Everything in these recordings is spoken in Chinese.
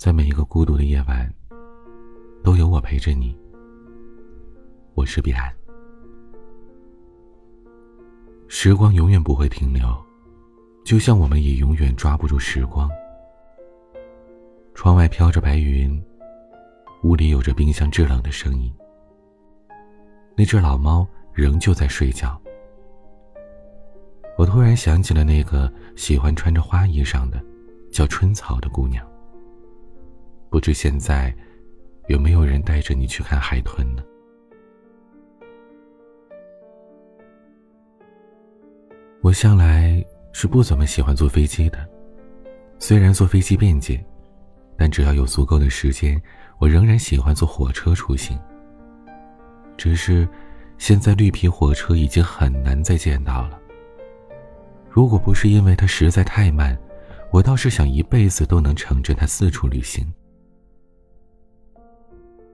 在每一个孤独的夜晚，都有我陪着你。我是彼岸。时光永远不会停留，就像我们也永远抓不住时光。窗外飘着白云，屋里有着冰箱制冷的声音。那只老猫仍旧在睡觉。我突然想起了那个喜欢穿着花衣裳的，叫春草的姑娘。不知现在有没有人带着你去看海豚呢？我向来是不怎么喜欢坐飞机的，虽然坐飞机便捷，但只要有足够的时间，我仍然喜欢坐火车出行。只是，现在绿皮火车已经很难再见到了。如果不是因为它实在太慢，我倒是想一辈子都能乘着它四处旅行。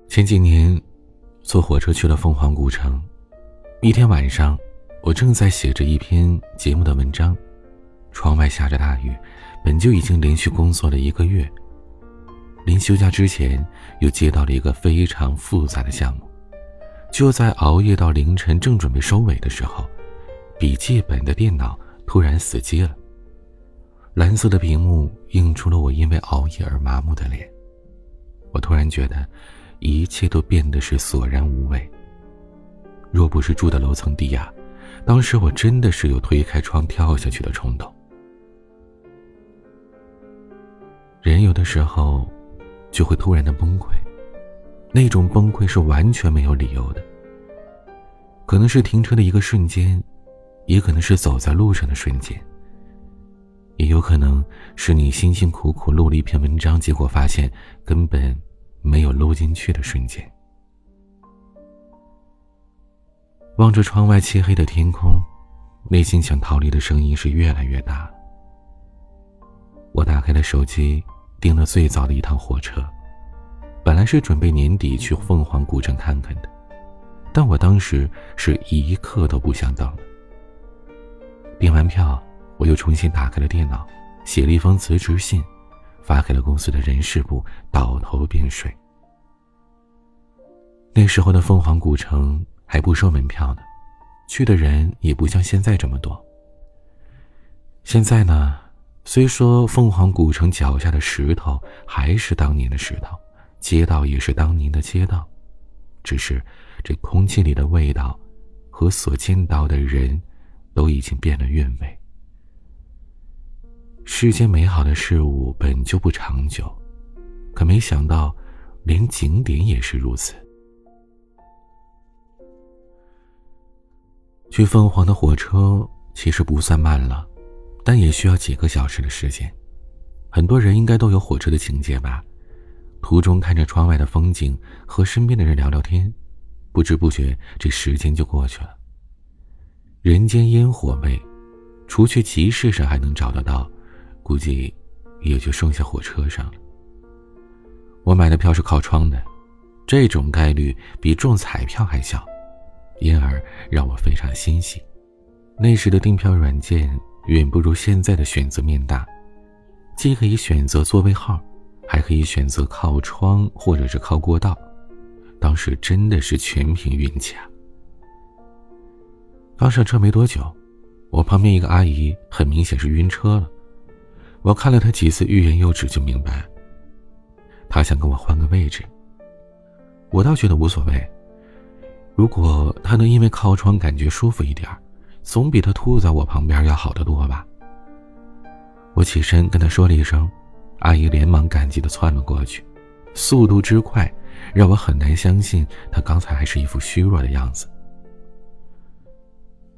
前几年，坐火车去了凤凰古城。一天晚上，我正在写着一篇节目的文章，窗外下着大雨，本就已经连续工作了一个月。临休假之前，又接到了一个非常复杂的项目。就在熬夜到凌晨，正准备收尾的时候，笔记本的电脑。突然死机了。蓝色的屏幕映出了我因为熬夜而麻木的脸。我突然觉得，一切都变得是索然无味。若不是住的楼层低呀，当时我真的是有推开窗跳下去的冲动。人有的时候，就会突然的崩溃，那种崩溃是完全没有理由的。可能是停车的一个瞬间。也可能是走在路上的瞬间，也有可能是你辛辛苦苦录了一篇文章，结果发现根本没有录进去的瞬间。望着窗外漆黑的天空，内心想逃离的声音是越来越大。我打开了手机，订了最早的一趟火车，本来是准备年底去凤凰古城看看的，但我当时是一刻都不想等了。订完票，我又重新打开了电脑，写了一封辞职信，发给了公司的人事部，倒头便睡。那时候的凤凰古城还不收门票呢，去的人也不像现在这么多。现在呢，虽说凤凰古城脚下的石头还是当年的石头，街道也是当年的街道，只是这空气里的味道和所见到的人。都已经变了韵味。世间美好的事物本就不长久，可没想到，连景点也是如此。去凤凰的火车其实不算慢了，但也需要几个小时的时间。很多人应该都有火车的情节吧？途中看着窗外的风景，和身边的人聊聊天，不知不觉这时间就过去了。人间烟火味，除去集市上还能找得到，估计也就剩下火车上了。我买的票是靠窗的，这种概率比中彩票还小，因而让我非常欣喜。那时的订票软件远不如现在的选择面大，既可以选择座位号，还可以选择靠窗或者是靠过道，当时真的是全凭运气啊！刚上车没多久，我旁边一个阿姨很明显是晕车了。我看了她几次欲言又止，就明白，她想跟我换个位置。我倒觉得无所谓，如果她能因为靠窗感觉舒服一点，总比她吐在我旁边要好得多吧。我起身跟她说了一声，阿姨连忙感激的窜了过去，速度之快，让我很难相信她刚才还是一副虚弱的样子。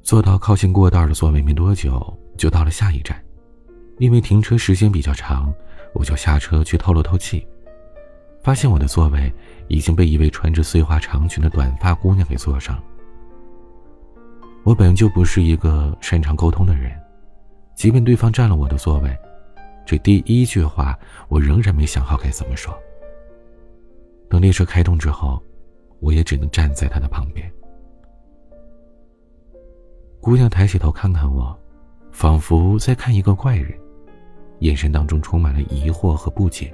坐到靠近过道的座位没多久，就到了下一站。因为停车时间比较长，我就下车去透了透气，发现我的座位已经被一位穿着碎花长裙的短发姑娘给坐上。我本就不是一个擅长沟通的人，即便对方占了我的座位，这第一句话我仍然没想好该怎么说。等列车开动之后，我也只能站在他的旁边。姑娘抬起头看看我，仿佛在看一个怪人，眼神当中充满了疑惑和不解。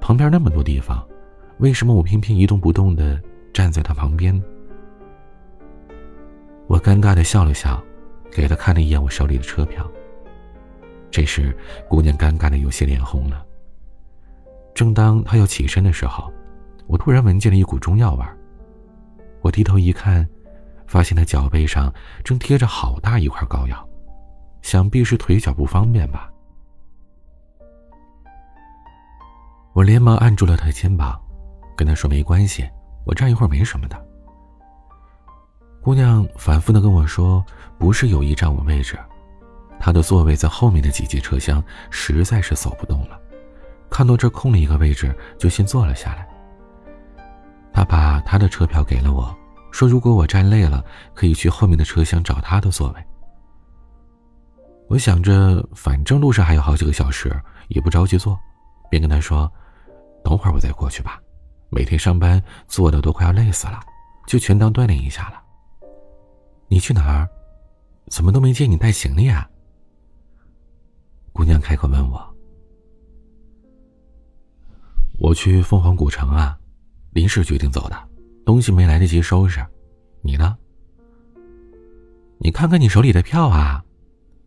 旁边那么多地方，为什么我偏偏一动不动的站在他旁边？我尴尬的笑了笑，给他看了一眼我手里的车票。这时，姑娘尴尬的有些脸红了。正当她要起身的时候，我突然闻见了一股中药味儿。我低头一看，发现她脚背上正贴着好大一块膏药，想必是腿脚不方便吧。我连忙按住了她的肩膀，跟她说：“没关系，我站一会儿没什么的。”姑娘反复的跟我说：“不是有意占我位置，她的座位在后面的几节车厢，实在是走不动了。看到这空了一个位置，就先坐了下来。”他把他的车票给了我，说：“如果我站累了，可以去后面的车厢找他的座位。”我想着，反正路上还有好几个小时，也不着急坐，便跟他说：“等会儿我再过去吧。每天上班坐的都快要累死了，就全当锻炼一下了。”你去哪儿？怎么都没见你带行李啊？姑娘开口问我：“我去凤凰古城啊。”临时决定走的，东西没来得及收拾。你呢？你看看你手里的票啊，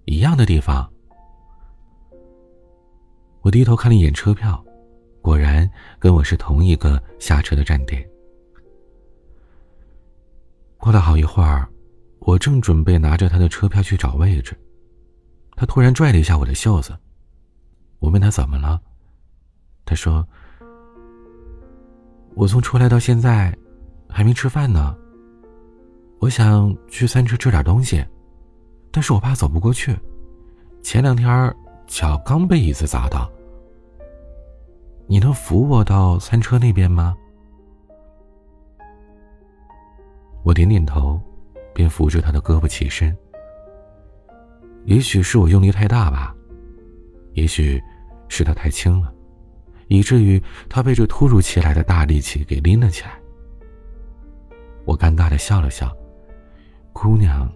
一样的地方。我低头看了一眼车票，果然跟我是同一个下车的站点。过了好一会儿，我正准备拿着他的车票去找位置，他突然拽了一下我的袖子。我问他怎么了，他说。我从出来到现在，还没吃饭呢。我想去餐车吃点东西，但是我怕走不过去。前两天脚刚被椅子砸到。你能扶我到餐车那边吗？我点点头，便扶着他的胳膊起身。也许是我用力太大吧，也许是他太轻了。以至于他被这突如其来的大力气给拎了起来。我尴尬的笑了笑，姑娘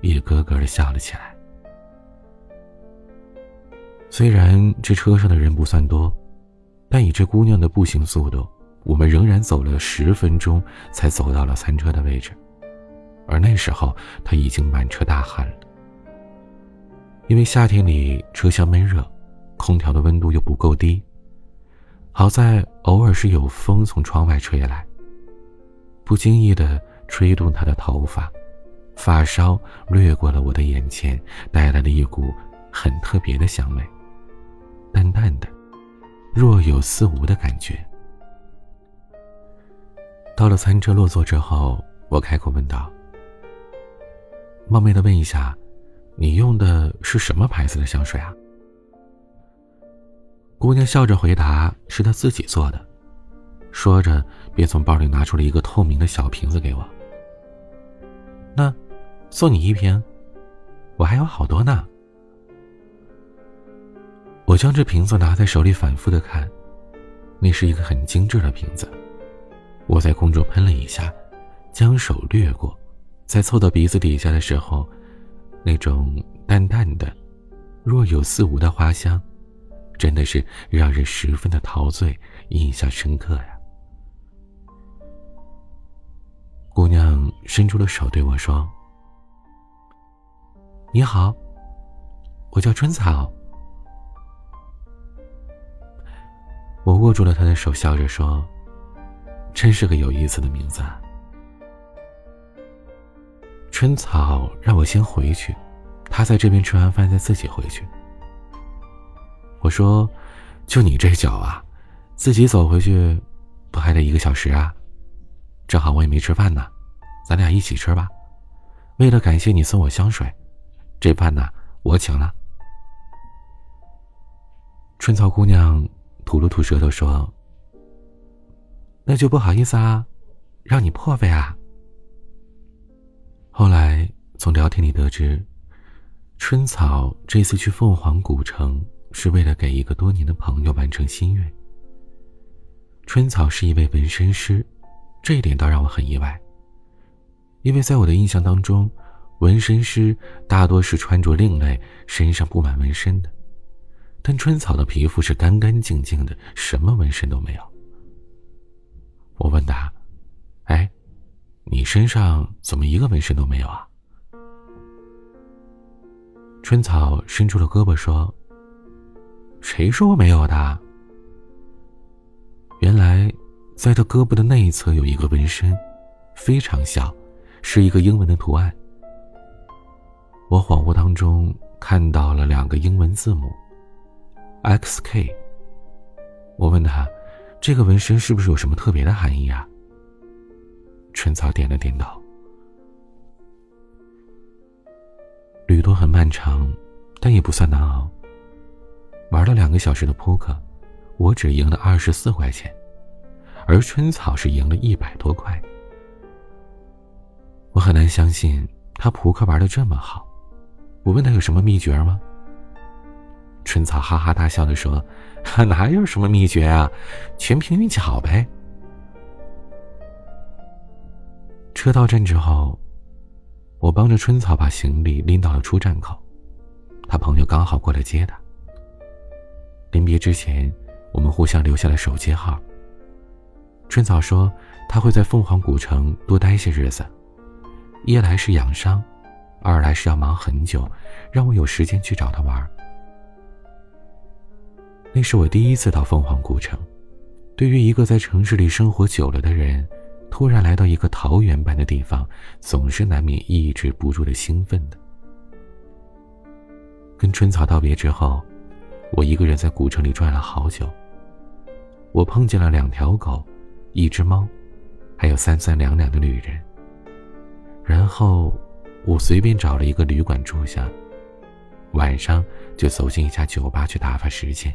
也咯咯的笑了起来。虽然这车上的人不算多，但以这姑娘的步行速度，我们仍然走了十分钟才走到了餐车的位置。而那时候，她已经满车大汗了。因为夏天里车厢闷热，空调的温度又不够低。好在偶尔是有风从窗外吹来，不经意的吹动她的头发，发梢掠过了我的眼前，带来了一股很特别的香味，淡淡的，若有似无的感觉。到了餐车落座之后，我开口问道：“冒昧的问一下，你用的是什么牌子的香水啊？”姑娘笑着回答：“是她自己做的。”说着，便从包里拿出了一个透明的小瓶子给我。那，送你一瓶，我还有好多呢。我将这瓶子拿在手里，反复的看，那是一个很精致的瓶子。我在空中喷了一下，将手掠过，在凑到鼻子底下的时候，那种淡淡的、若有似无的花香。真的是让人十分的陶醉，印象深刻呀。姑娘伸出了手对我说：“你好，我叫春草。”我握住了她的手，笑着说：“真是个有意思的名字。”春草让我先回去，她在这边吃完饭再自己回去。我说：“就你这脚啊，自己走回去，不还得一个小时啊？正好我也没吃饭呢，咱俩一起吃吧。为了感谢你送我香水，这饭呢我请了。”春草姑娘吐了吐舌头说：“那就不好意思啊，让你破费啊。”后来从聊天里得知，春草这次去凤凰古城。是为了给一个多年的朋友完成心愿。春草是一位纹身师，这一点倒让我很意外。因为在我的印象当中，纹身师大多是穿着另类、身上布满纹身的，但春草的皮肤是干干净净的，什么纹身都没有。我问他：“哎，你身上怎么一个纹身都没有啊？”春草伸出了胳膊说：“谁说我没有的？原来，在他胳膊的那一侧有一个纹身，非常小，是一个英文的图案。我恍惚当中看到了两个英文字母。” X.K。我问他：“这个纹身是不是有什么特别的含义啊？”春草点了点头。旅途很漫长，但也不算难熬。玩了两个小时的扑克，我只赢了二十四块钱，而春草是赢了一百多块。我很难相信他扑克玩的这么好。我问他有什么秘诀吗？春草哈哈大笑的说：“ 哪有什么秘诀啊，全凭运气好呗。”车到站之后，我帮着春草把行李拎到了出站口，他朋友刚好过来接他。临别之前，我们互相留下了手机号。春草说他会在凤凰古城多待些日子，一来是养伤，二来是要忙很久，让我有时间去找他玩。那是我第一次到凤凰古城，对于一个在城市里生活久了的人，突然来到一个桃源般的地方，总是难免抑制不住的兴奋的。跟春草道别之后，我一个人在古城里转了好久。我碰见了两条狗，一只猫，还有三三两两的旅人。然后，我随便找了一个旅馆住下，晚上就走进一家酒吧去打发时间。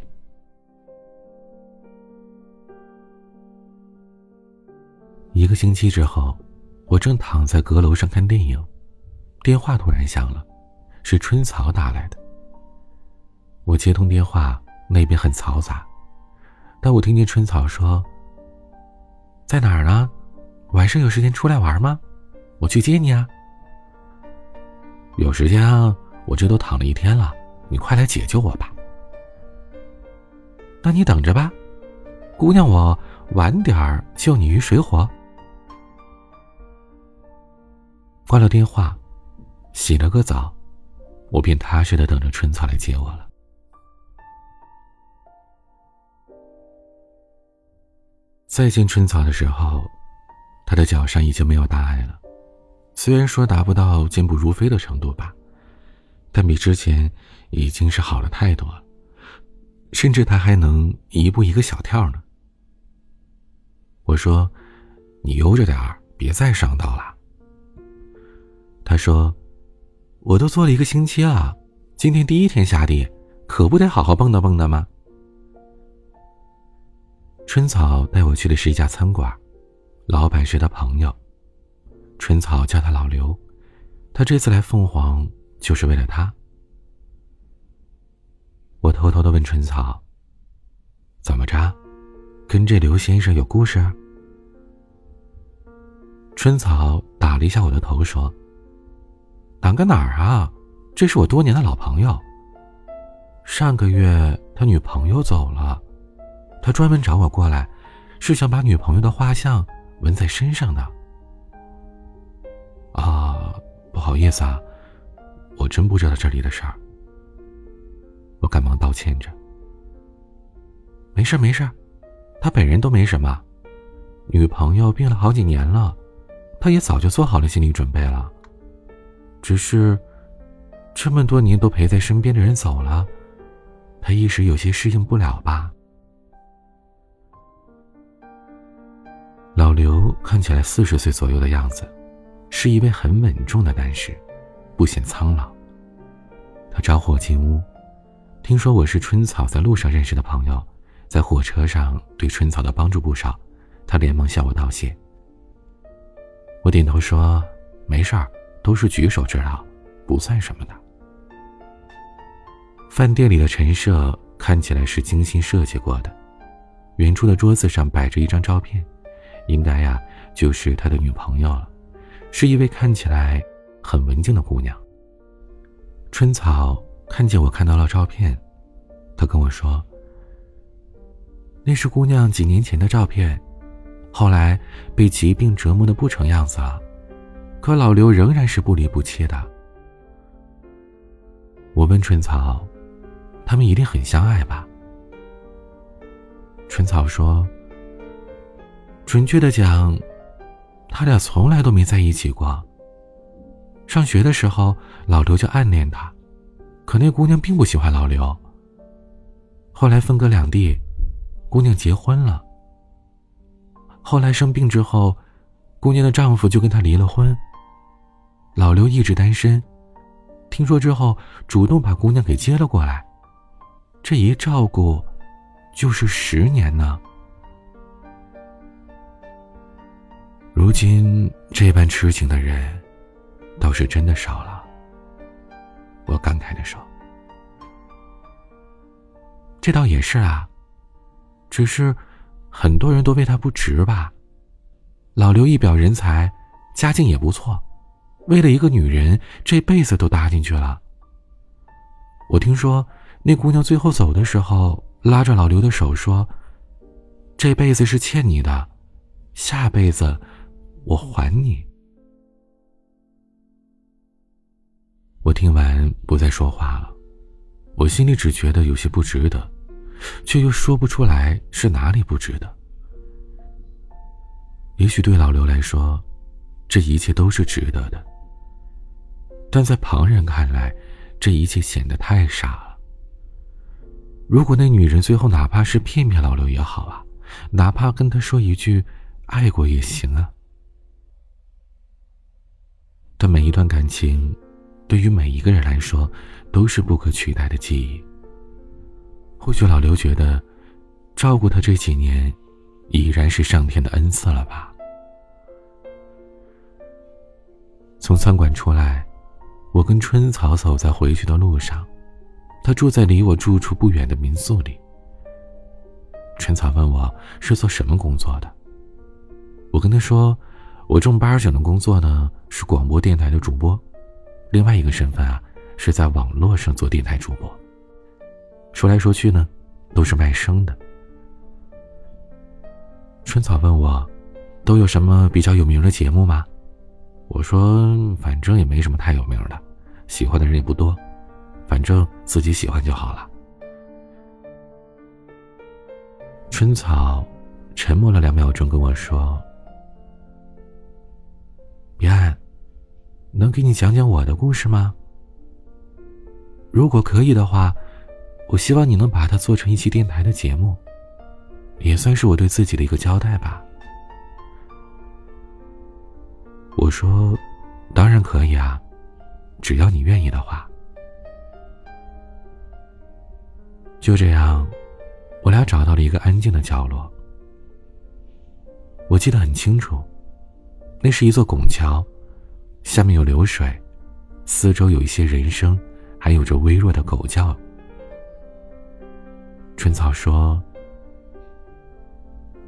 一个星期之后，我正躺在阁楼上看电影，电话突然响了，是春草打来的。我接通电话，那边很嘈杂，但我听见春草说：“在哪儿呢？晚上有时间出来玩吗？我去接你啊。”有时间啊，我这都躺了一天了，你快来解救我吧。那你等着吧，姑娘，我晚点儿救你于水火。挂了电话，洗了个澡，我便踏实的等着春草来接我了。再见春草的时候，他的脚上已经没有大碍了，虽然说达不到健步如飞的程度吧，但比之前已经是好了太多了，甚至他还能一步一个小跳呢。我说：“你悠着点儿，别再上道了。”他说：“我都做了一个星期了，今天第一天下地，可不得好好蹦跶蹦跶吗？”春草带我去的是一家餐馆，老板是他朋友。春草叫他老刘，他这次来凤凰就是为了他。我偷偷的问春草：“怎么着，跟这刘先生有故事？”春草打了一下我的头说。哪个哪儿啊？这是我多年的老朋友。上个月他女朋友走了，他专门找我过来，是想把女朋友的画像纹在身上的。啊，不好意思啊，我真不知道这里的事儿。我赶忙道歉着。没事没事，他本人都没什么，女朋友病了好几年了，他也早就做好了心理准备了。只是，这么多年都陪在身边的人走了，他一时有些适应不了吧。老刘看起来四十岁左右的样子，是一位很稳重的男士，不显苍老。他招呼我进屋，听说我是春草在路上认识的朋友，在火车上对春草的帮助不少，他连忙向我道谢。我点头说：“没事儿。”都是举手之劳，不算什么的。饭店里的陈设看起来是精心设计过的，远处的桌子上摆着一张照片，应该呀就是他的女朋友了，是一位看起来很文静的姑娘。春草看见我看到了照片，他跟我说：“那是姑娘几年前的照片，后来被疾病折磨的不成样子了，可老刘仍然是不离不弃的。”我问春草：“他们一定很相爱吧？”春草说：“准确的讲，他俩从来都没在一起过。上学的时候，老刘就暗恋她，可那姑娘并不喜欢老刘。后来分隔两地，姑娘结婚了。后来生病之后，姑娘的丈夫就跟她离了婚。老刘一直单身。”听说之后，主动把姑娘给接了过来，这一照顾，就是十年呢。如今这般痴情的人，倒是真的少了。我感慨的说：“这倒也是啊，只是很多人都为他不值吧。老刘一表人才，家境也不错。”为了一个女人，这辈子都搭进去了。我听说那姑娘最后走的时候，拉着老刘的手说：“这辈子是欠你的，下辈子我还你。”我听完不再说话了，我心里只觉得有些不值得，却又说不出来是哪里不值得。也许对老刘来说，这一切都是值得的。但在旁人看来，这一切显得太傻了。如果那女人最后哪怕是骗骗老刘也好啊，哪怕跟他说一句“爱过”也行啊。但每一段感情，对于每一个人来说，都是不可取代的记忆。或许老刘觉得，照顾他这几年，已然是上天的恩赐了吧。从餐馆出来。我跟春草走在回去的路上，他住在离我住处不远的民宿里。春草问我是做什么工作的，我跟他说，我正八经的工作呢是广播电台的主播，另外一个身份啊是在网络上做电台主播。说来说去呢，都是卖声的。春草问我，都有什么比较有名的节目吗？我说，反正也没什么太有名的，喜欢的人也不多，反正自己喜欢就好了。春草沉默了两秒钟，跟我说：“彼岸，能给你讲讲我的故事吗？如果可以的话，我希望你能把它做成一期电台的节目，也算是我对自己的一个交代吧。”我说：“当然可以啊，只要你愿意的话。”就这样，我俩找到了一个安静的角落。我记得很清楚，那是一座拱桥，下面有流水，四周有一些人声，还有着微弱的狗叫。春草说：“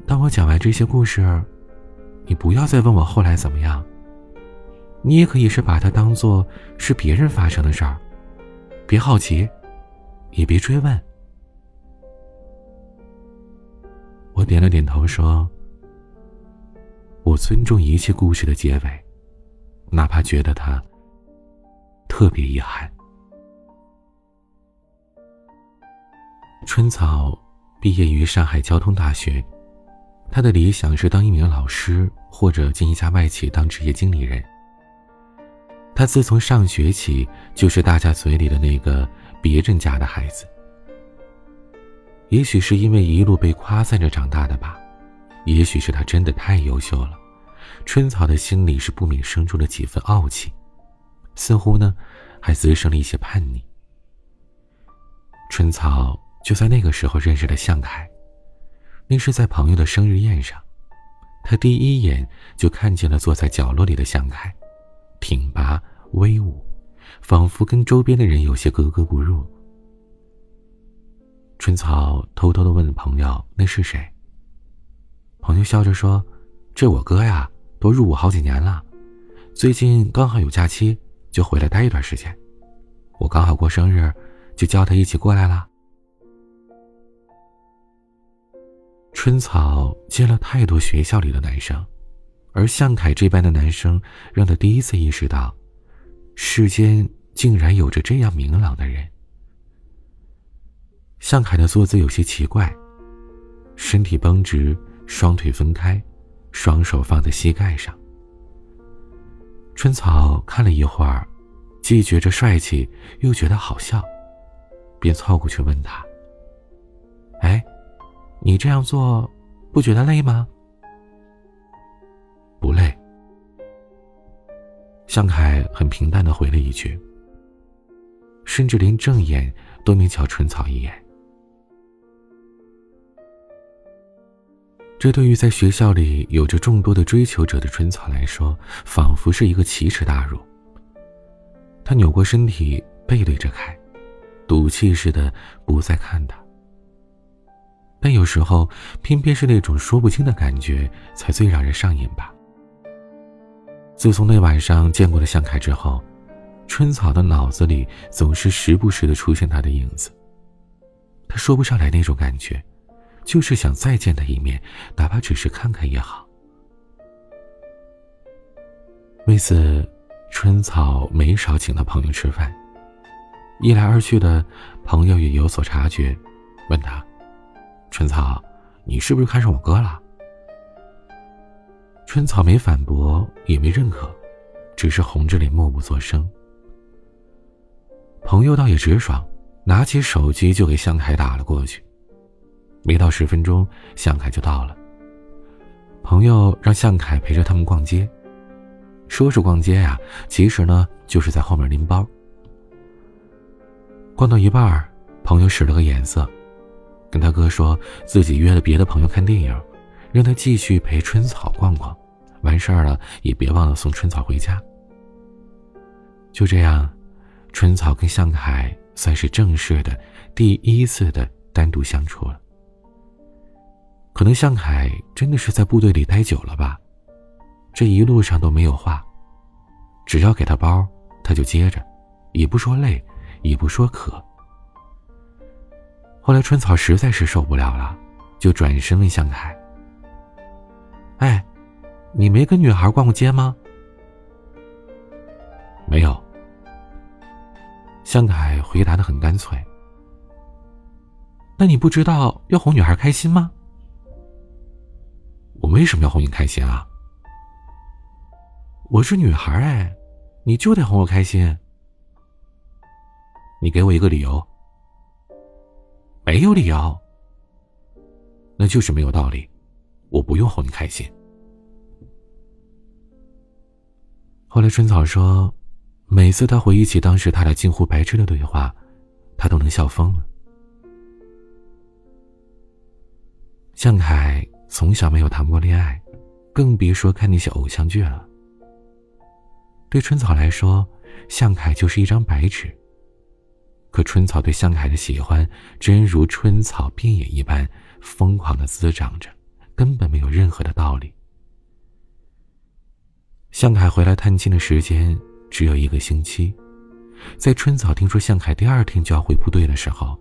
当我讲完这些故事，你不要再问我后来怎么样。”你也可以是把它当做是别人发生的事儿，别好奇，也别追问。我点了点头，说：“我尊重一切故事的结尾，哪怕觉得它特别遗憾。”春草毕业于上海交通大学，他的理想是当一名老师，或者进一家外企当职业经理人。他自从上学起就是大家嘴里的那个别人家的孩子。也许是因为一路被夸赞着长大的吧，也许是他真的太优秀了，春草的心里是不免生出了几分傲气，似乎呢，还滋生了一些叛逆。春草就在那个时候认识了向凯，那是在朋友的生日宴上，他第一眼就看见了坐在角落里的向凯。挺拔威武仿佛跟周边的人有些格格不入。春草偷偷的问朋友那是谁朋友笑着说这我哥呀都入伍好几年了最近刚好有假期就回来待一段时间我刚好过生日就叫他一起过来啦春草见了太多学校里的男生而向凯这般的男生让他第一次意识到，世间竟然有着这样明朗的人。向凯的坐姿有些奇怪，身体绷直，双腿分开，双手放在膝盖上。春草看了一会儿，既觉着帅气，又觉得好笑，便凑过去问他：“哎。”你这样做，不觉得累吗？向凯很平淡的回了一句，甚至连正眼都没瞧春草一眼。这对于在学校里有着众多的追求者的春草来说，仿佛是一个奇耻大辱。他扭过身体，背对着凯，赌气似的不再看他。但有时候，偏偏是那种说不清的感觉，才最让人上瘾吧。自从那晚上见过了向凯之后，春草的脑子里总是时不时的出现他的影子。他说不上来那种感觉，就是想再见他一面，哪怕只是看看也好。为此，春草没少请他朋友吃饭。一来二去的，朋友也有所察觉，问他。春草，你是不是看上我哥了？春草没反驳，也没认可，只是红着脸默不作声。朋友倒也直爽，拿起手机就给向凯打了过去。没到十分钟，向凯就到了。朋友让向凯陪着他们逛街，说是逛街呀，其实呢就是在后面拎包。逛到一半，朋友使了个眼色。跟他哥说自己约了别的朋友看电影，让他继续陪春草逛逛，完事儿了也别忘了送春草回家。就这样，春草跟向凯算是正式的第一次的单独相处了。可能向凯真的是在部队里待久了吧，这一路上都没有话，只要给他包，他就接着，也不说累，也不说渴。后来春草实在是受不了了，就转身问向凯：“哎，你没跟女孩逛过街吗？”“没有。”向凯回答的很干脆。“那你不知道要哄女孩开心吗？”“我为什么要哄你开心啊？”“我是女孩哎，你就得哄我开心。”“你给我一个理由。”没有理由，那就是没有道理。我不用哄你开心。后来春草说，每次他回忆起当时他俩近乎白痴的对话，他都能笑疯了。向凯从小没有谈过恋爱，更别说看那些偶像剧了。对春草来说，向凯就是一张白纸。可春草对向凯的喜欢，真如春草遍野一般疯狂的滋长着，根本没有任何的道理。向凯回来探亲的时间只有一个星期，在春草听说向凯第二天就要回部队的时候，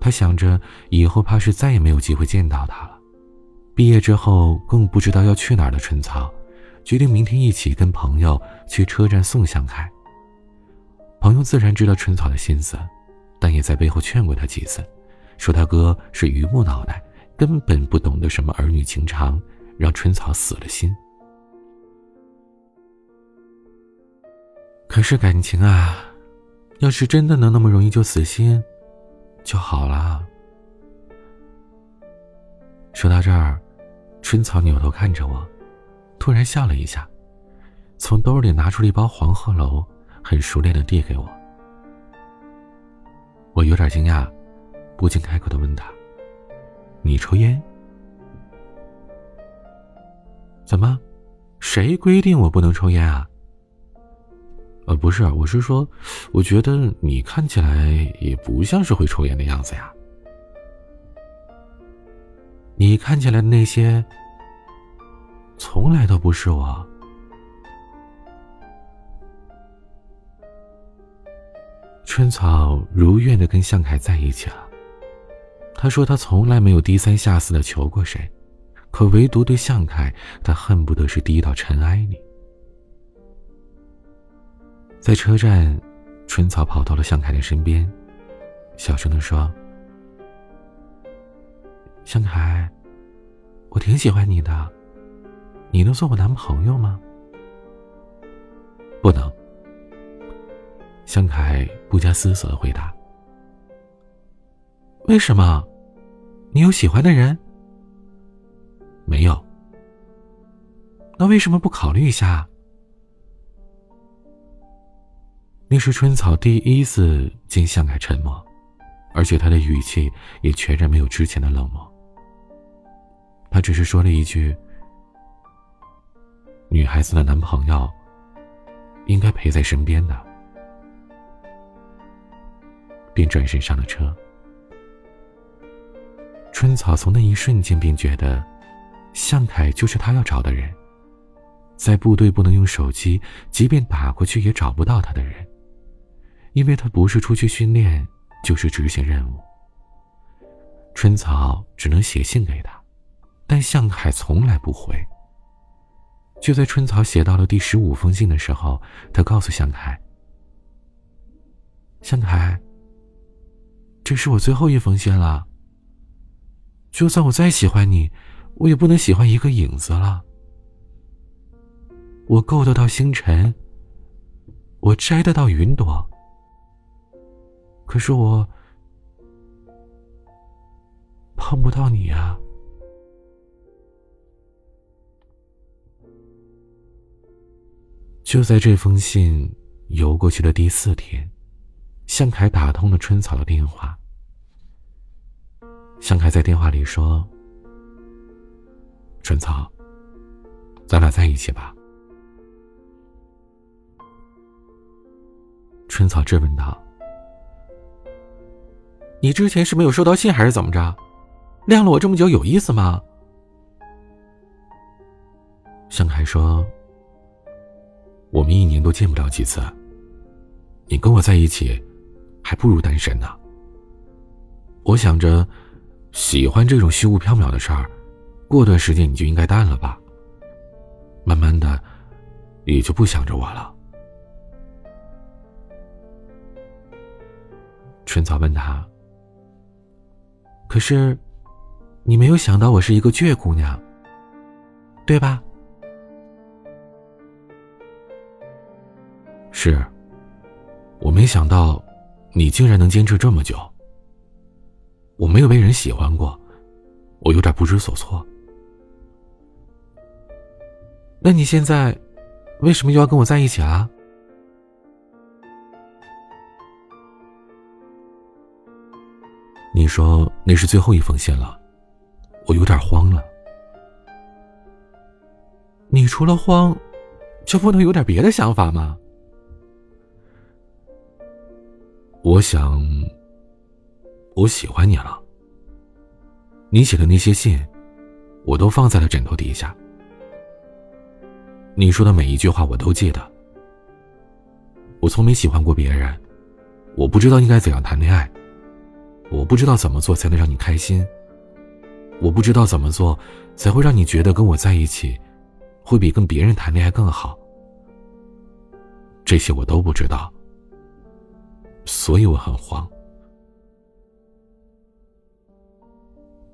他想着以后怕是再也没有机会见到他了。毕业之后更不知道要去哪儿的春草，决定明天一起跟朋友去车站送向凯。朋友自然知道春草的心思。但也在背后劝过他几次，说他哥是榆木脑袋，根本不懂得什么儿女情长，让春草死了心。可是感情啊，要是真的能那么容易就死心，就好了。说到这儿，春草扭头看着我，突然笑了一下，从兜里拿出了一包黄鹤楼，很熟练的递给我。我有点惊讶，不禁开口的问他：“你抽烟？怎么？谁规定我不能抽烟啊？”“呃，不是，我是说，我觉得你看起来也不像是会抽烟的样子呀。你看起来的那些，从来都不是我。”春草如愿的跟向凯在一起了，他说他从来没有低三下四的求过谁，可唯独对向凯，他恨不得是低到尘埃里。在车站，春草跑到了向凯的身边，小声的说：“向凯，我挺喜欢你的，你能做我男朋友吗？”“不能。”向凯不加思索的回答。“为什么？你有喜欢的人？”“没有。”“那为什么不考虑一下？”那是春草第一次见向凯沉默，而且他的语气也全然没有之前的冷漠。他只是说了一句：“女孩子的男朋友应该陪在身边的。”便转身上了车。春草从那一瞬间便觉得，向凯就是他要找的人，在部队不能用手机，即便打过去也找不到他的人。因为他不是出去训练，就是执行任务。春草只能写信给他，但向凯从来不回。就在春草写到了第十五封信的时候，他告诉向凯：“向凯，这是我最后一封信了。就算我再喜欢你，我也不能喜欢一个影子了。我够得到星辰，我摘得到云朵。”可是我碰不到你啊！就在这封信邮过去的第四天，向凯打通了春草的电话。向凯在电话里说：“春草，咱俩在一起吧。”春草质问道。你之前是没有收到信，还是怎么着？晾了我这么久，有意思吗？向凯说：“我们一年都见不了几次，你跟我在一起，还不如单身呢。我想着，喜欢这种虚无缥缈的事儿，过段时间你就应该淡了吧。慢慢的，也就不想着我了。”春草问他。可是，你没有想到我是一个倔姑娘，对吧？是，我没想到，你竟然能坚持这么久。我没有被人喜欢过，我有点不知所措。那你现在，为什么又要跟我在一起啊？你说那是最后一封信了，我有点慌了。你除了慌，就不能有点别的想法吗？我想，我喜欢你了。你写的那些信，我都放在了枕头底下。你说的每一句话我都记得。我从没喜欢过别人，我不知道应该怎样谈恋爱。我不知道怎么做才能让你开心。我不知道怎么做才会让你觉得跟我在一起，会比跟别人谈恋爱更好。这些我都不知道，所以我很慌。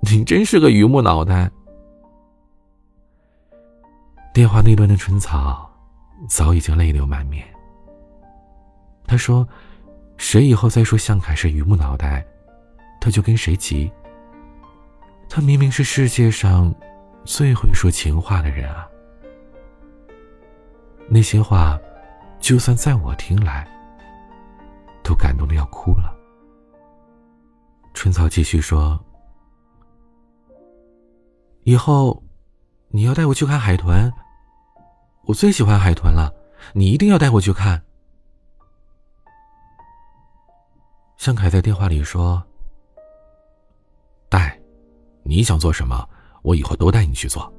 你真是个榆木脑袋。电话那端的春草早已经泪流满面。他说：“谁以后再说向凯是榆木脑袋？”他就跟谁急。他明明是世界上最会说情话的人啊！那些话，就算在我听来，都感动的要哭了。春草继续说：“以后你要带我去看海豚，我最喜欢海豚了，你一定要带我去看。”向凯在电话里说。带，你想做什么，我以后都带你去做。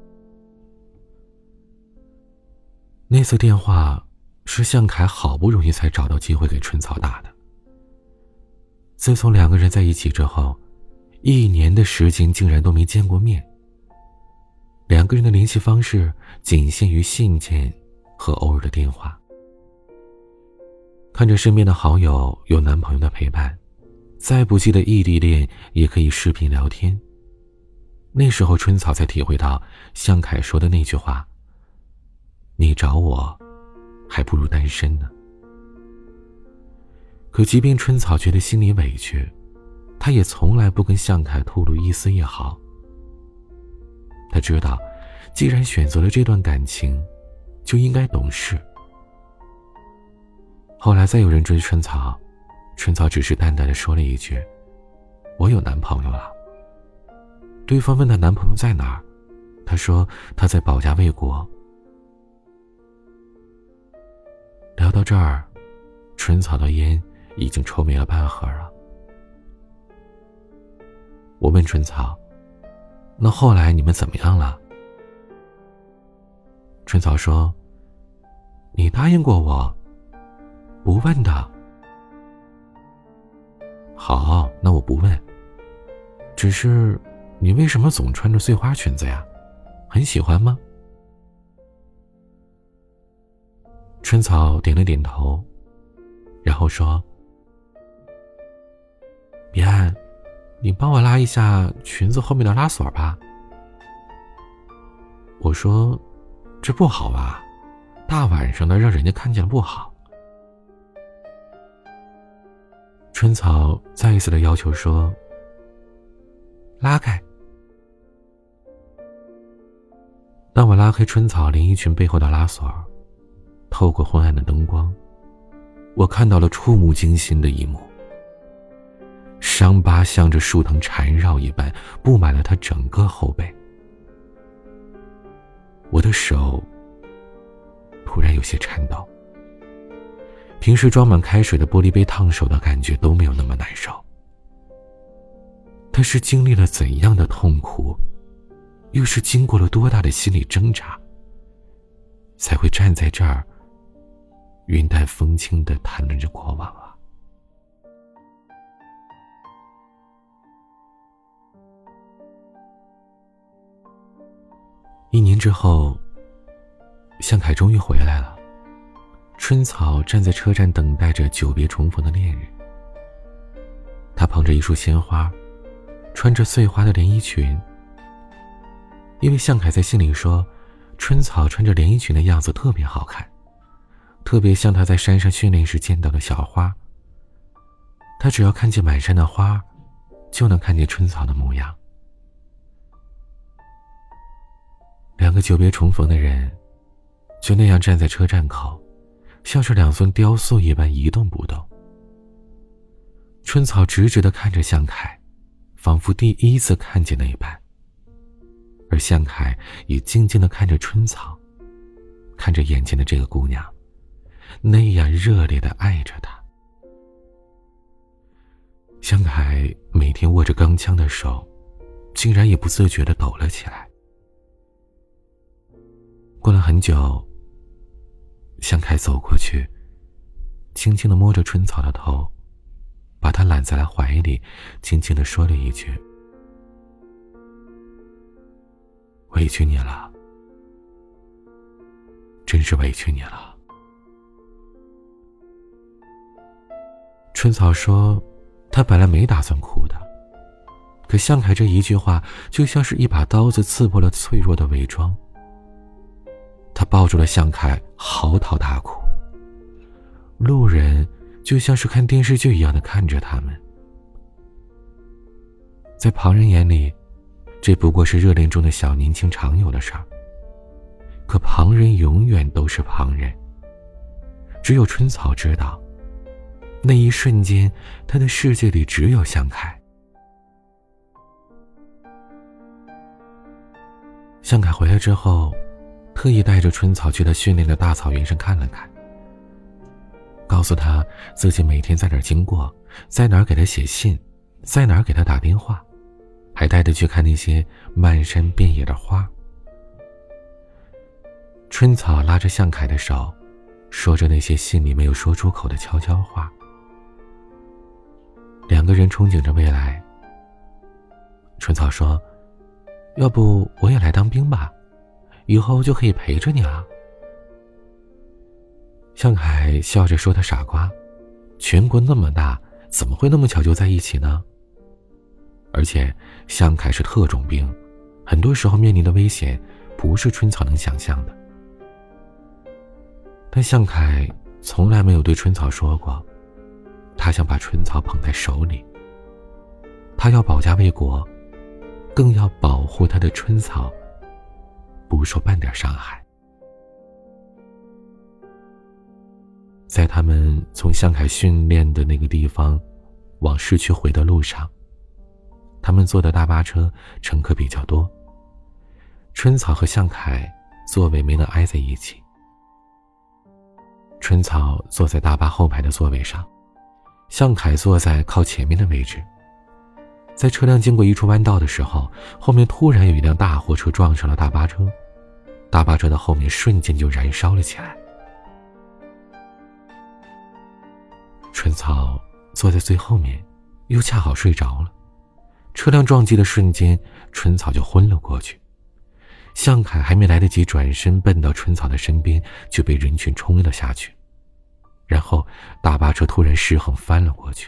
那次电话是向凯好不容易才找到机会给春草打的。自从两个人在一起之后，一年的时间竟然都没见过面。两个人的联系方式仅限于信件和偶尔的电话。看着身边的好友有男朋友的陪伴，再不济的异地恋也可以视频聊天。那时候春草才体会到向凯说的那句话：“你找我，还不如单身呢。”可即便春草觉得心里委屈，她也从来不跟向凯透露一丝一毫。他知道，既然选择了这段感情，就应该懂事。后来再有人追春草，春草只是淡淡的说了一句：“我有男朋友了。”对方问她男朋友在哪儿，她说他在保家卫国。聊到这儿，春草的烟已经抽没了半盒了。我问春草。那后来你们怎么样了？春草说：“你答应过我，不问的。”好，那我不问。只是，你为什么总穿着碎花裙子呀？很喜欢吗？春草点了点头，然后说：“彼岸。”你帮我拉一下裙子后面的拉锁吧。我说：“这不好吧？大晚上的让人家看见了不好。”春草再一次的要求说：“拉开。”当我拉开春草连衣裙背后的拉锁，透过昏暗的灯光，我看到了触目惊心的一幕。伤疤像着树藤缠绕一般布满了他整个后背。我的手突然有些颤抖。平时装满开水的玻璃杯烫手的感觉都没有那么难受。他是经历了怎样的痛苦，又是经过了多大的心理挣扎，才会站在这儿云淡风轻的谈论着过往啊？一年之后，向凯终于回来了。春草站在车站等待着久别重逢的恋人。他捧着一束鲜花，穿着碎花的连衣裙。因为向凯在信里说，春草穿着连衣裙的样子特别好看，特别像他在山上训练时见到的小花。他只要看见满山的花，就能看见春草的模样。两个久别重逢的人，就那样站在车站口，像是两尊雕塑一般一动不动。春草直直的看着向凯，仿佛第一次看见那一般。而向凯也静静的看着春草，看着眼前的这个姑娘，那样热烈的爱着她。向凯每天握着钢枪的手，竟然也不自觉的抖了起来。过了很久，向凯走过去，轻轻的摸着春草的头，把她揽在了怀里，轻轻的说了一句：“委屈你了，真是委屈你了。”春草说：“他本来没打算哭的，可向凯这一句话，就像是一把刀子刺破了脆弱的伪装。”他抱住了向凯，嚎啕大哭。路人就像是看电视剧一样的看着他们，在旁人眼里，这不过是热恋中的小年轻常有的事儿。可旁人永远都是旁人，只有春草知道，那一瞬间，他的世界里只有向凯。向凯回来之后。特意带着春草去他训练的大草原上看了看，告诉他自己每天在哪儿经过，在哪儿给他写信，在哪儿给他打电话，还带他去看那些漫山遍野的花。春草拉着向凯的手，说着那些信里没有说出口的悄悄话。两个人憧憬着未来，春草说：“要不我也来当兵吧，以后就可以陪着你了。”向凯笑着说：“他傻瓜，全国那么大，怎么会那么巧就在一起呢？而且向凯是特种兵，很多时候面临的危险不是春草能想象的。但向凯从来没有对春草说过，他想把春草捧在手里，他要保家卫国。”更要保护他的春草，不受半点伤害。在他们从向凯训练的那个地方往市区回的路上，他们坐的大巴车乘客比较多。春草和向凯座位没能挨在一起。春草坐在大巴后排的座位上，向凯坐在靠前面的位置。在车辆经过一处弯道的时候，后面突然有一辆大货车撞上了大巴车，大巴车的后面瞬间就燃烧了起来。春草坐在最后面，又恰好睡着了。车辆撞击的瞬间，春草就昏了过去。向凯还没来得及转身奔到春草的身边，就被人群冲了下去。然后大巴车突然失衡翻了过去。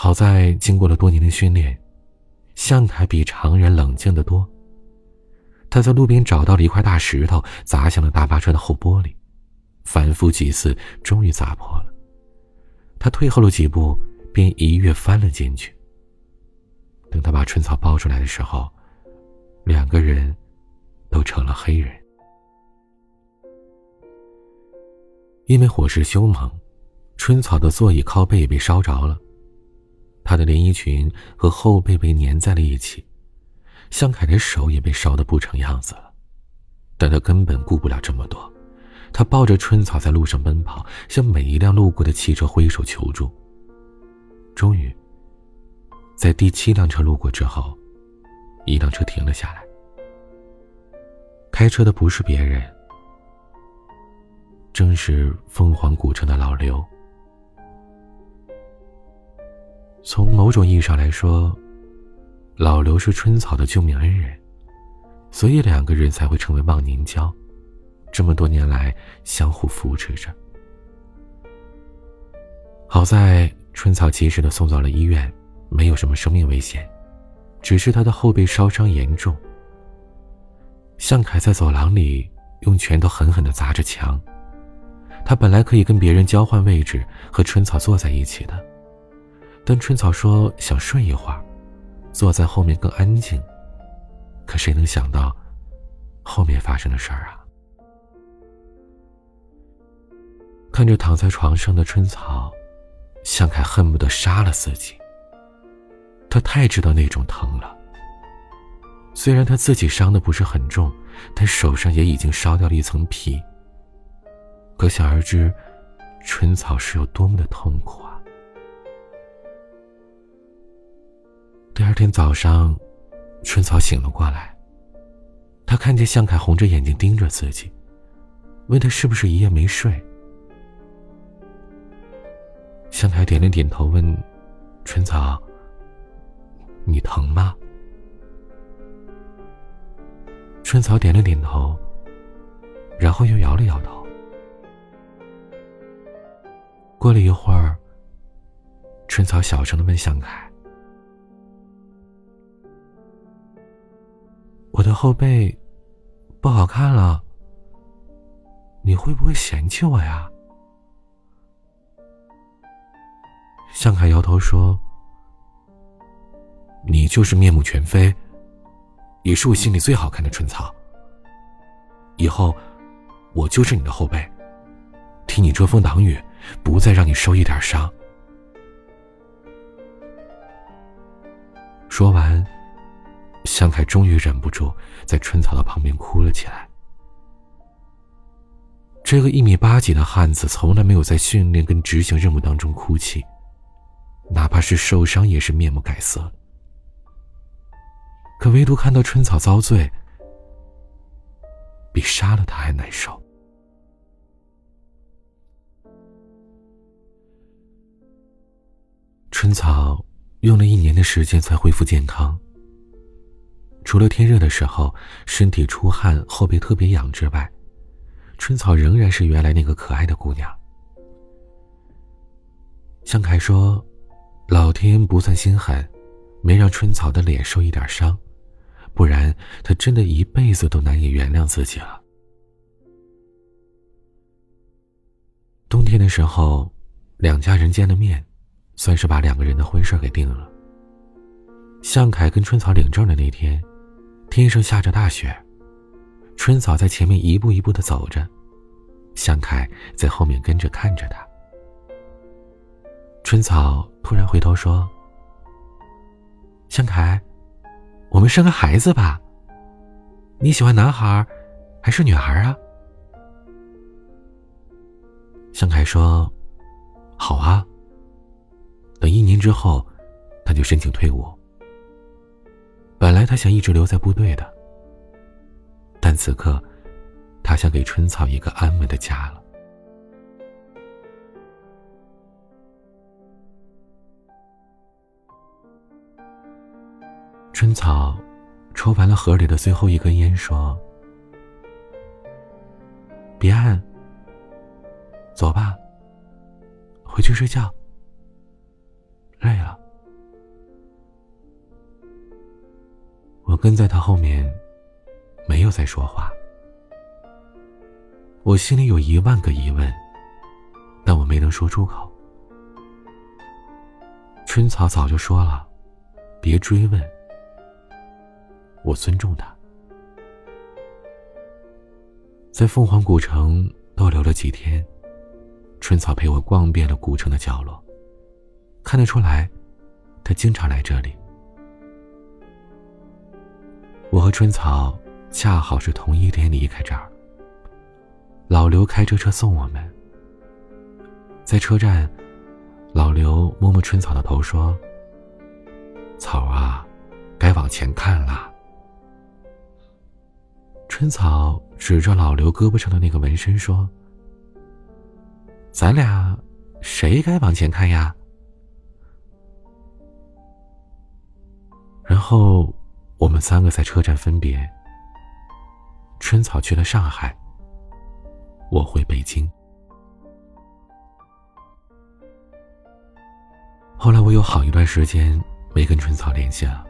好在经过了多年的训练，向凯比常人冷静得多。他在路边找到了一块大石头，砸向了大巴车的后玻璃，反复几次，终于砸破了。他退后了几步，便一跃翻了进去。等他把春草抱出来的时候，两个人都成了黑人。因为火势凶猛，春草的座椅靠背也被烧着了。他的连衣裙和后背被粘在了一起，向凯的手也被烧得不成样子了，但他根本顾不了这么多，他抱着春草在路上奔跑，向每一辆路过的汽车挥手求助。终于，在第七辆车路过之后，一辆车停了下来，开车的不是别人，正是凤凰古城的老刘。从某种意义上来说，老刘是春草的救命恩人，所以两个人才会成为忘年交，这么多年来相互扶持着。好在春草及时的送到了医院，没有什么生命危险，只是他的后背烧伤严重。向凯在走廊里用拳头狠狠的砸着墙，他本来可以跟别人交换位置，和春草坐在一起的。但春草说想睡一会儿，坐在后面更安静。可谁能想到，后面发生的事儿啊？看着躺在床上的春草，向凯恨不得杀了自己。他太知道那种疼了。虽然他自己伤的不是很重，但手上也已经烧掉了一层皮。可想而知，春草是有多么的痛苦啊！第二天早上，春草醒了过来。他看见向凯红着眼睛盯着自己，问他是不是一夜没睡。向凯点了点头，问：“春草，你疼吗？”春草点了点头，然后又摇了摇头。过了一会儿，春草小声的问向凯。我的后背不好看了，你会不会嫌弃我呀？向凯摇头说：“你就是面目全非，也是我心里最好看的春草。以后我就是你的后背，替你遮风挡雨，不再让你受一点伤。”说完。向凯终于忍不住在春草的旁边哭了起来。这个一米八几的汉子从来没有在训练跟执行任务当中哭泣，哪怕是受伤也是面目改色。可唯独看到春草遭罪，比杀了他还难受。春草用了一年的时间才恢复健康。除了天热的时候身体出汗、后背特别痒之外，春草仍然是原来那个可爱的姑娘。向凯说：“老天不算心狠，没让春草的脸受一点伤，不然他真的一辈子都难以原谅自己了。”冬天的时候，两家人见了面，算是把两个人的婚事给定了。向凯跟春草领证的那天，天上下着大雪，春草在前面一步一步的走着，向凯在后面跟着看着他。春草突然回头说：“向凯，我们生个孩子吧。你喜欢男孩还是女孩啊？”向凯说：“好啊。”等一年之后，他就申请退伍。本来他想一直留在部队的，但此刻，他想给春草一个安稳的家了。春草抽完了盒里的最后一根烟，说：“彼岸，走吧，回去睡觉。累了。”跟在他后面，没有再说话。我心里有一万个疑问，但我没能说出口。春草早就说了，别追问。我尊重他，在凤凰古城逗留了几天，春草陪我逛遍了古城的角落。看得出来，他经常来这里。我和春草恰好是同一天离开这儿。老刘开着车送我们，在车站，老刘摸摸春草的头说：“草啊，该往前看了。”春草指着老刘胳膊上的那个纹身说：“咱俩谁该往前看呀？”然后我们三个在车站分别。春草去了上海，我回北京。后来我有好一段时间没跟春草联系了。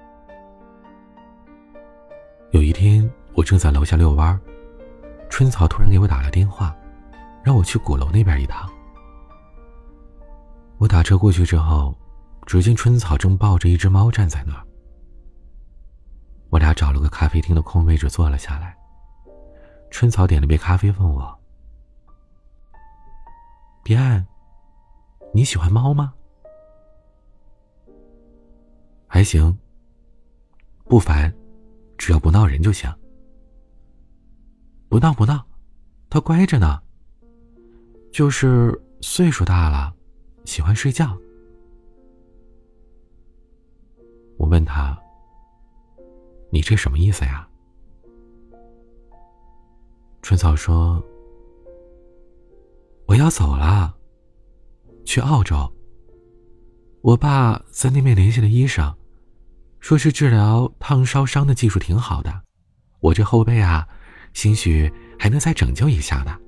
有一天。我正在楼下遛弯，春草突然给我打了电话，让我去鼓楼那边一趟。我打车过去之后，只见春草正抱着一只猫站在那儿。我俩找了个咖啡厅的空位置坐了下来。春草点了杯咖啡，问我：“彼岸，你喜欢猫吗？”还行，不烦，只要不闹人就行。不闹不闹，他乖着呢。就是岁数大了，喜欢睡觉。我问他：“你这什么意思呀？”春草说：“我要走了，去澳洲。我爸在那边联系了医生，说是治疗烫烧伤的技术挺好的。我这后背啊。”兴许还能再拯救一下呢。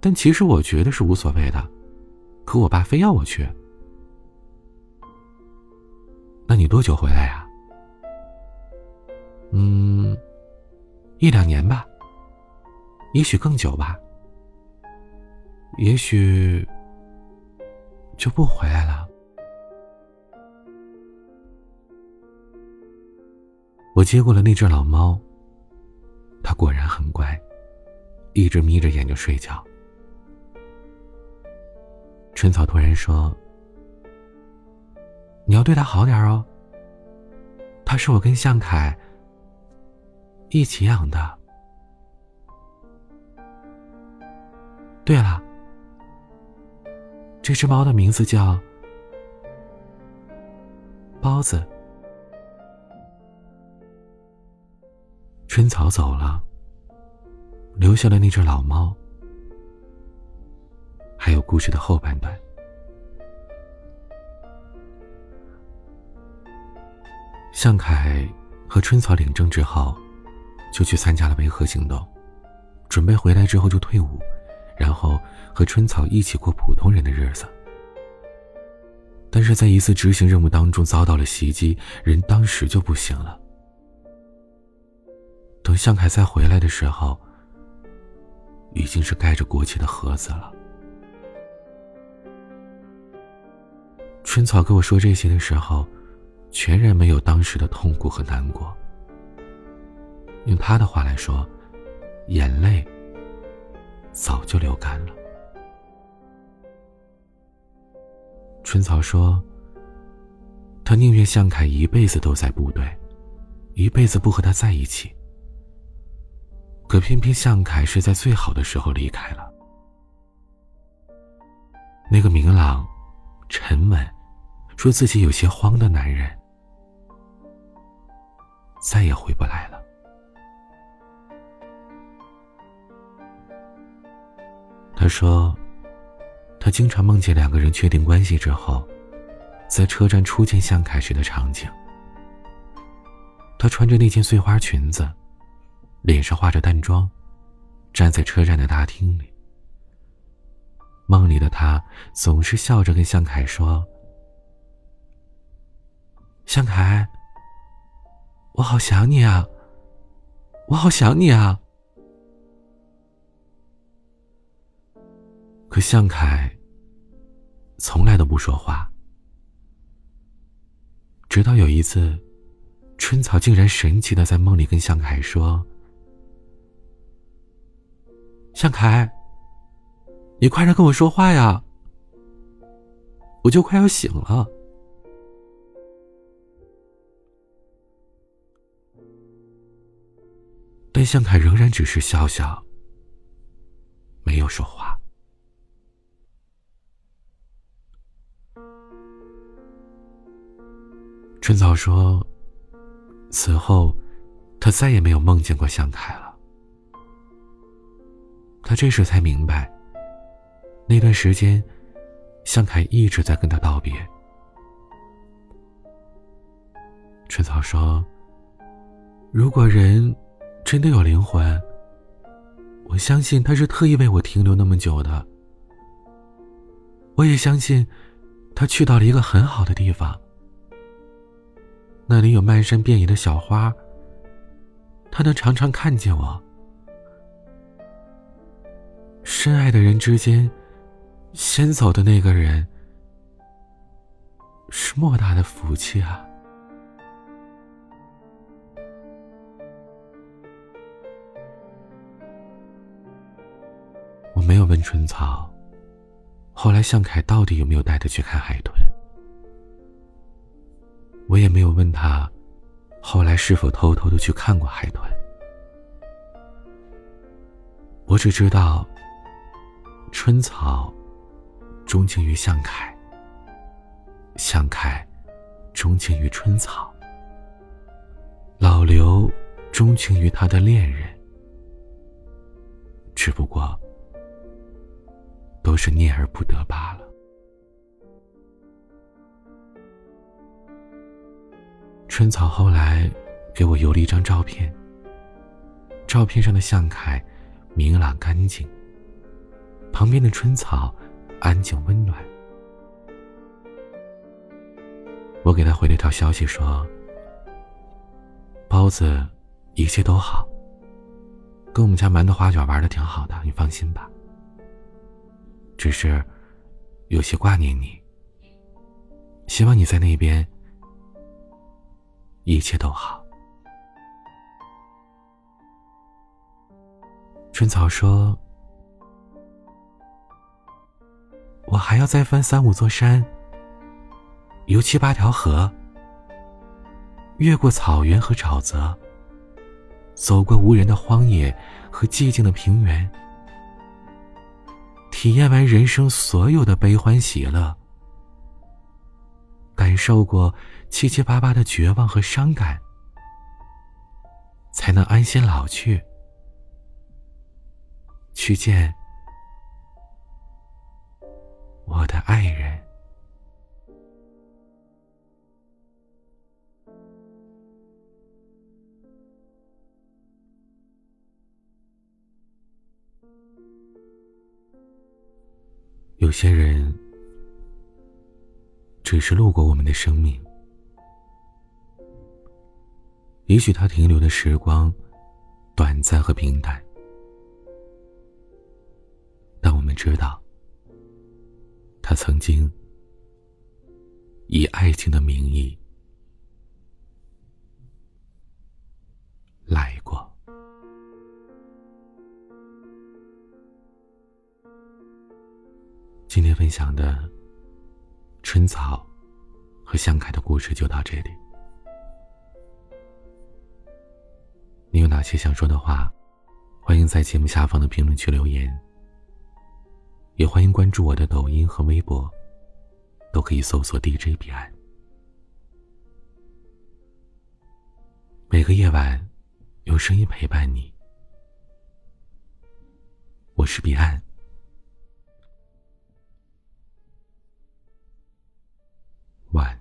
但其实我觉得是无所谓的，可我爸非要我去。那你多久回来呀？嗯，一两年吧。也许更久吧。也许就不回来了。我接过了那只老猫。它果然很乖，一直眯着眼睛睡觉。春草突然说：“你要对它好点哦。它是我跟向凯一起养的。对了，这只猫的名字叫包子。”春草走了，留下了那只老猫，还有故事的后半段。向凯和春草领证之后，就去参加了维和行动，准备回来之后就退伍，然后和春草一起过普通人的日子。但是在一次执行任务当中遭到了袭击，人当时就不行了。等向凯再回来的时候，已经是盖着国旗的盒子了。春草跟我说这些的时候，全然没有当时的痛苦和难过。用他的话来说，眼泪早就流干了。春草说：“他宁愿向凯一辈子都在部队，一辈子不和他在一起。可偏偏向凯是在最好的时候离开了。那个明朗、沉稳、说自己有些慌的男人，再也回不来了。”他说：“他经常梦见两个人确定关系之后，在车站初见向凯时的场景。他穿着那件碎花裙子，脸上化着淡妆，站在车站的大厅里。梦里的他总是笑着跟向凯说：‘向凯，我好想你啊，我好想你啊。’”可向凯从来都不说话，直到有一次，春草竟然神奇的在梦里跟向凯说：“向凯，你快点跟我说话呀，我就快要醒了。”但向凯仍然只是笑笑，没有说话。春草说：“此后，他再也没有梦见过向凯了。他这时才明白，那段时间，向凯一直在跟他道别。”春草说：“如果人真的有灵魂，我相信他是特意为我停留那么久的。我也相信，他去到了一个很好的地方。”那里有漫山遍野的小花。他能常常看见我。深爱的人之间，先走的那个人，是莫大的福气啊！我没有问春草，后来向凯到底有没有带他去看海豚。我也没有问他，后来是否偷偷的去看过海豚。我只知道，春草钟情于向凯，向凯钟情于春草，老刘钟情于他的恋人，只不过都是念而不得罢了。春草后来给我邮了一张照片。照片上的向凯明朗干净，旁边的春草安静温暖。我给他回了一条消息说：“包子，一切都好。跟我们家馒头花卷玩的挺好的，你放心吧。只是有些挂念你，希望你在那边。”一切都好。春草说：“我还要再翻三五座山，游七八条河，越过草原和沼泽，走过无人的荒野和寂静的平原，体验完人生所有的悲欢喜乐。”感受过七七八八的绝望和伤感才能安心老去去见我的爱人。有些人只是路过我们的生命也许他停留的时光短暂和平淡，但我们知道，他曾经以爱情的名义来过。今天分享的春草和向凯的故事就到这里。你有哪些想说的话？欢迎在节目下方的评论区留言。也欢迎关注我的抖音和微博，都可以搜索 DJ 彼岸。每个夜晚，有声音陪伴你。我是彼岸。晚